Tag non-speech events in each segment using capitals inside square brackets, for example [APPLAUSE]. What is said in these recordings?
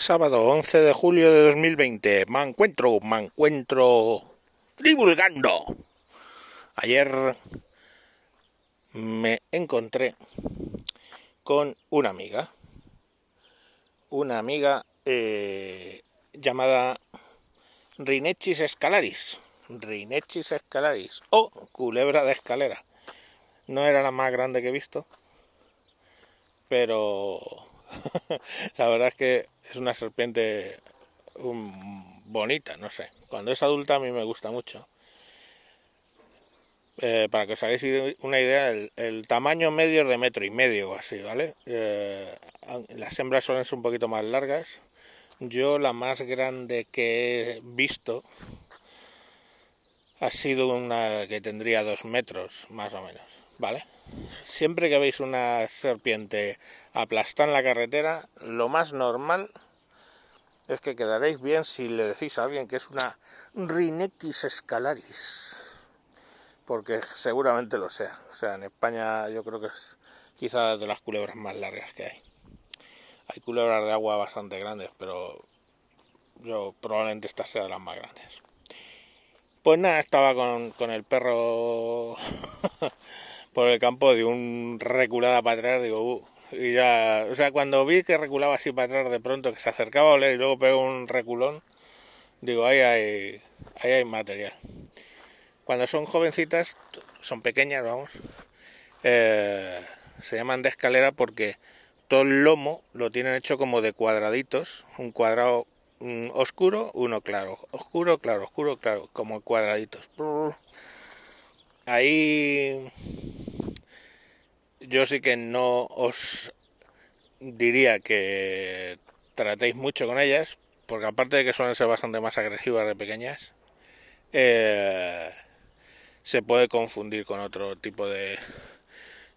Sábado 11 de julio de 2020. Me encuentro, me encuentro divulgando. Ayer me encontré con una amiga. Una amiga eh, llamada Rinechis escalaris. Rinechis escalaris o culebra de escalera. No era la más grande que he visto, pero [LAUGHS] la verdad es que es una serpiente bonita, no sé. Cuando es adulta a mí me gusta mucho. Eh, para que os hagáis una idea, el, tamaño medio es de metro y medio o así, ¿vale? Eh, las hembras suelen ser un poquito más largas. Yo la más grande que he visto ha sido una que tendría dos metros, más o menos, ¿vale? Siempre que veis una serpiente aplastada en la carretera, lo más normal es que quedaréis bien si le decís a alguien que es una Rhinechis escalaris, porque seguramente lo sea. O sea, en España yo creo que es quizás de las culebras más largas que hay. Hay culebras de agua bastante grandes, pero yo probablemente esta sea de las más grandes. Pues nada, estaba con, con el perro [LAUGHS] por el campo de un reculada para atrás, digo, uh, y ya, o sea, cuando vi que reculaba así para atrás de pronto, que se acercaba a oler y luego pegó un reculón, digo, ahí hay, ahí hay material. Cuando son jovencitas, son pequeñas, vamos, eh, se llaman de escalera porque todo el lomo lo tienen hecho como de cuadraditos, un cuadrado oscuro, uno claro, oscuro, claro, oscuro, claro, como cuadraditos. Ahí yo sí que no os diría que tratéis mucho con ellas, porque aparte de que suelen ser bastante más agresivas de pequeñas, eh, se puede confundir con otro tipo de,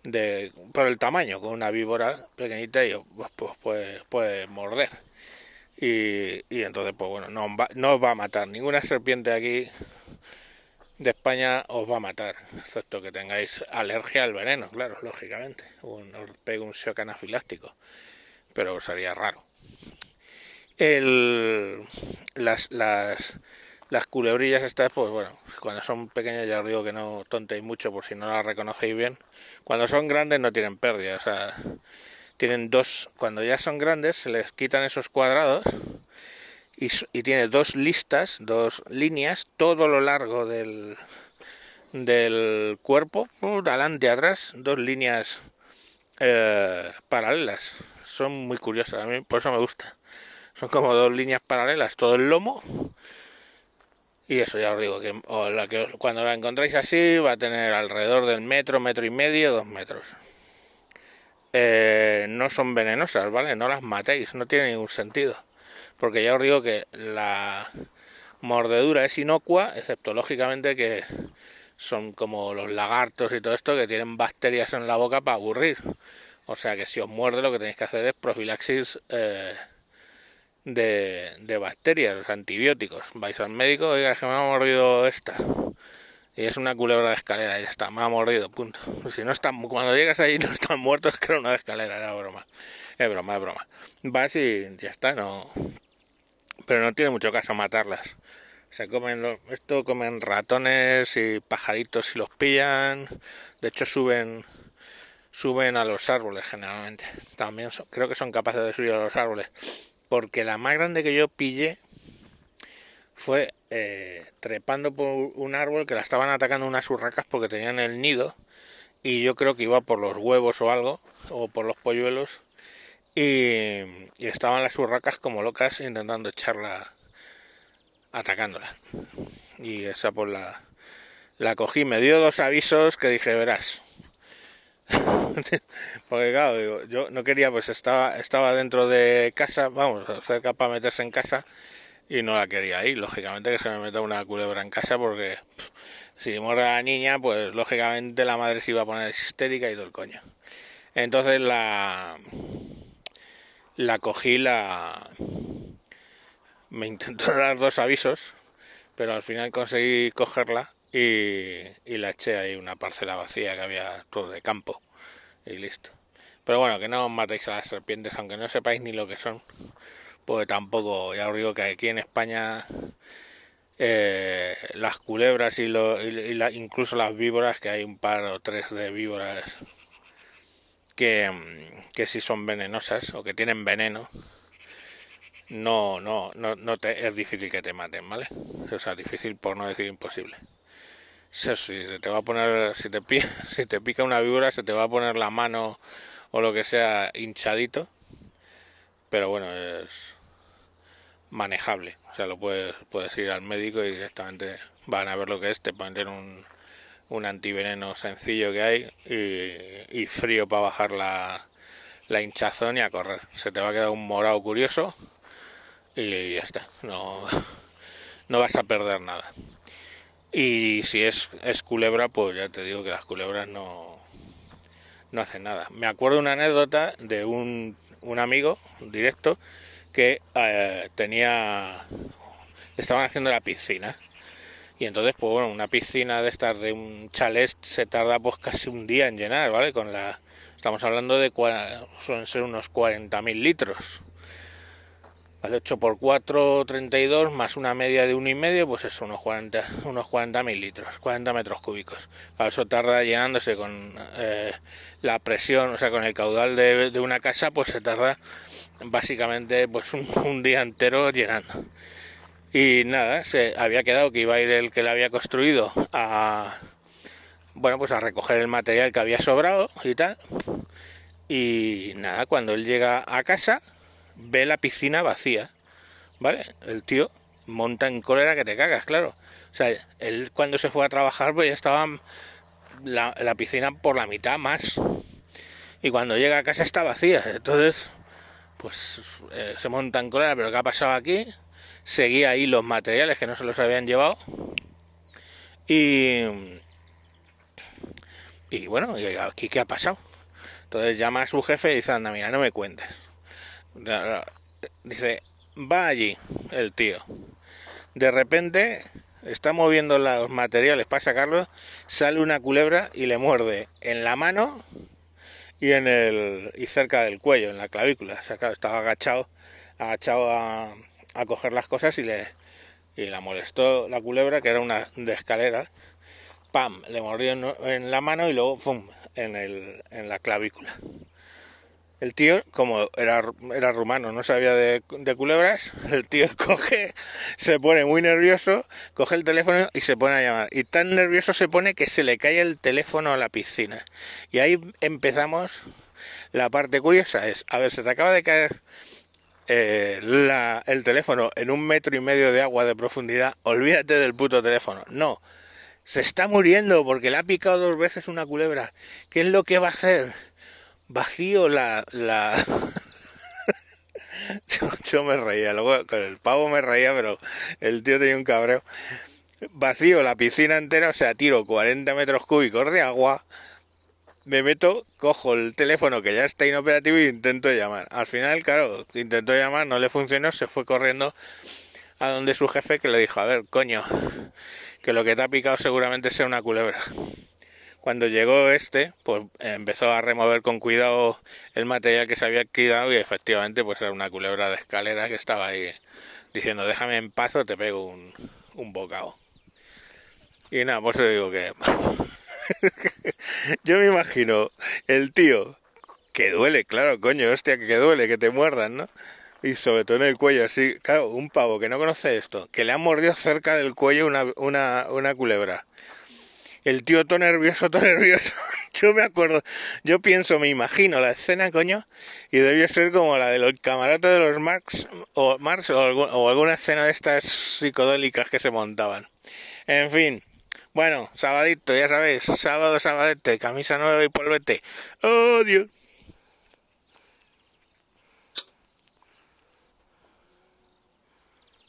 de por el tamaño, con una víbora pequeñita y pues, pues puede, puede morder. Y, y, entonces, pues bueno, no, no os va a matar. Ninguna serpiente aquí de España os va a matar, excepto que tengáis alergia al veneno, claro, lógicamente. Un, os pegue un shock anafiláctico, pero sería raro. El, las, las, las culebrillas estas, pues bueno, cuando son pequeñas ya os digo que no tontéis mucho por si no las reconocéis bien. Cuando son grandes no tienen pérdida, o sea, tienen dos, cuando ya son grandes se les quitan esos cuadrados y, tiene dos listas, dos líneas, todo lo largo del, del cuerpo, adelante y atrás, dos líneas eh, paralelas. Son muy curiosas, a mí por eso me gusta. Son como dos líneas paralelas, todo el lomo. Y eso ya os digo, que, cuando la encontráis así va a tener alrededor del metro, metro y medio, dos metros. Eh, no son venenosas, ¿vale? No las matéis, no tiene ningún sentido porque ya os digo que la mordedura es inocua, excepto lógicamente que son como los lagartos y todo esto que tienen bacterias en la boca para aburrir. O sea que si os muerde lo que tenéis que hacer es profilaxis eh, de, bacterias, los antibióticos. Vais al médico, oiga, que me ha mordido esta. Y es una culebra de escalera, ya está, me ha mordido, punto. Si no están, cuando llegas ahí [LAUGHS] no están muertos, era una escalera, era broma. Es broma, es broma. Vas y ya está, no, pero no tiene mucho caso matarlas. Se comen esto comen ratones y pajaritos si los pillan. De hecho suben suben a los árboles generalmente. También creo que son capaces de subir a los árboles. Porque la más grande que yo pillé fue eh, trepando por un árbol que la estaban atacando unas urracas porque tenían el nido y yo creo que iba por los huevos o algo o por los polluelos y, estaban las urracas como locas intentando echarla, atacándola. Y esa por pues, la, la cogí, me dio dos avisos que dije, verás. [LAUGHS] Porque claro, yo no quería, pues estaba, estaba dentro de casa, vamos, cerca para meterse en casa y no la quería ahí. Lógicamente que se me meta una culebra en casa porque si muere la niña, pues lógicamente la madre se iba a poner histérica y todo el coño. Entonces la la cogí, la... me intentó [LAUGHS] dar dos avisos, pero al final conseguí cogerla y, y la eché ahí una parcela vacía que había todo de campo y listo. Pero bueno, que no matéis a las serpientes, aunque no sepáis ni lo que son, pues tampoco, ya os digo que aquí en España eh, las culebras y, lo, incluso las víboras, que hay un par o tres de víboras que, que sí son venenosas o que tienen veneno, no, no, no, no te, es difícil que te maten, ¿vale? O sea, difícil por no decir imposible. si se te va a poner, si te, [LAUGHS] si te pica una víbora, se te va a poner la mano o lo que sea hinchadito, pero bueno, es manejable. O sea, lo puedes, puedes ir al médico y directamente van a ver lo que es, te ponen un, un antiveneno sencillo que hay y, y frío para bajar la, la hinchazón y a correr. Se te va a quedar un morado curioso y ya está. No, no vas a perder nada. Y si es, es culebra, pues ya te digo que las culebras no, no hacen nada. Me acuerdo una anécdota de un, un amigo directo que eh, tenía estaban haciendo la piscina. Y entonces pues bueno una piscina de estas de un chalet se tarda pues casi un día en llenar vale con la estamos hablando de suelen ser unos 40.000 litros Vale, 8 por 4, 32, más una media de uno y medio, pues es unos 40, unos 40 mil litros, 40 metros cúbicos. eso tarda llenándose con eh, la presión, o sea, con el caudal de, una casa, pues se tarda básicamente pues un, día entero llenando. Y nada, se había quedado que iba a ir el que la había construido a, bueno, pues a recoger el material que había sobrado y tal. Y nada, cuando él llega a casa, ve la piscina vacía, ¿vale? El tío monta en cólera que te cagas, claro. O sea, él cuando se fue a trabajar pues ya estaba la, piscina por la mitad más. Y cuando llega a casa está vacía. Entonces, pues eh, se monta en cólera, pero ¿qué ha pasado aquí? Seguía ahí los materiales que no se los habían llevado. Y... Y bueno, ¿y aquí qué ha pasado? Entonces llama a su jefe y dice, anda, mira, no me cuentes Dice, va allí el tío. De repente está moviendo los materiales para sacarlo, sale una culebra y le muerde en la mano y en el y cerca del cuello, en la clavícula. estaba agachado, agachado a, a, coger las cosas y le y la molestó la culebra que era una de escalera. Pam, le mordió en, la mano y luego en el en la clavícula. El tío, como era, era rumano, no sabía de, culebras, el tío [LAUGHS] coge, se pone muy nervioso, coge el teléfono y se pone a llamar. Y tan nervioso se pone que se le cae el teléfono a la piscina. Y ahí empezamos. La parte curiosa es, a ver, se te acaba de caer eh, el teléfono en un metro y medio de agua de profundidad, olvídate del puto teléfono. No, se está muriendo porque le ha picado dos veces una culebra. ¿Qué es lo que va a hacer? Vacío la... la... [LAUGHS] yo, me reía, luego con el pavo me reía, pero el tío tenía un cabreo. Vacío la piscina entera, o sea, tiro 40 metros cúbicos de agua, me meto, cojo el teléfono que ya está inoperativo y intento llamar. Al final, claro, intentó llamar, no le funcionó, se fue corriendo a donde su jefe que le dijo, a ver, coño, que lo que te ha picado seguramente sea una culebra. Cuando llegó este, pues empezó a remover con cuidado el material que se había quedado y efectivamente pues era una culebra de escalera que estaba ahí diciendo déjame en paz o te pego un, bocado. Y nada, pues digo que [LAUGHS] yo me imagino el tío que duele, claro, coño, hostia, que duele, que te muerdan, ¿no? Y sobre todo en el cuello, así, claro, un pavo que no conoce esto, que le ha mordido cerca del cuello una, una, una culebra el tío todo nervioso, todo nervioso. [LAUGHS] Yo me acuerdo, yo pienso, me imagino la escena, coño, y debió ser como la de los camarotes de los Marx o Marx o, alguna escena de estas psicodélicas que se montaban. En fin, bueno, sabadito, ya sabéis, sábado, sabadete, camisa nueva y polvete. ¡Oh, Dios!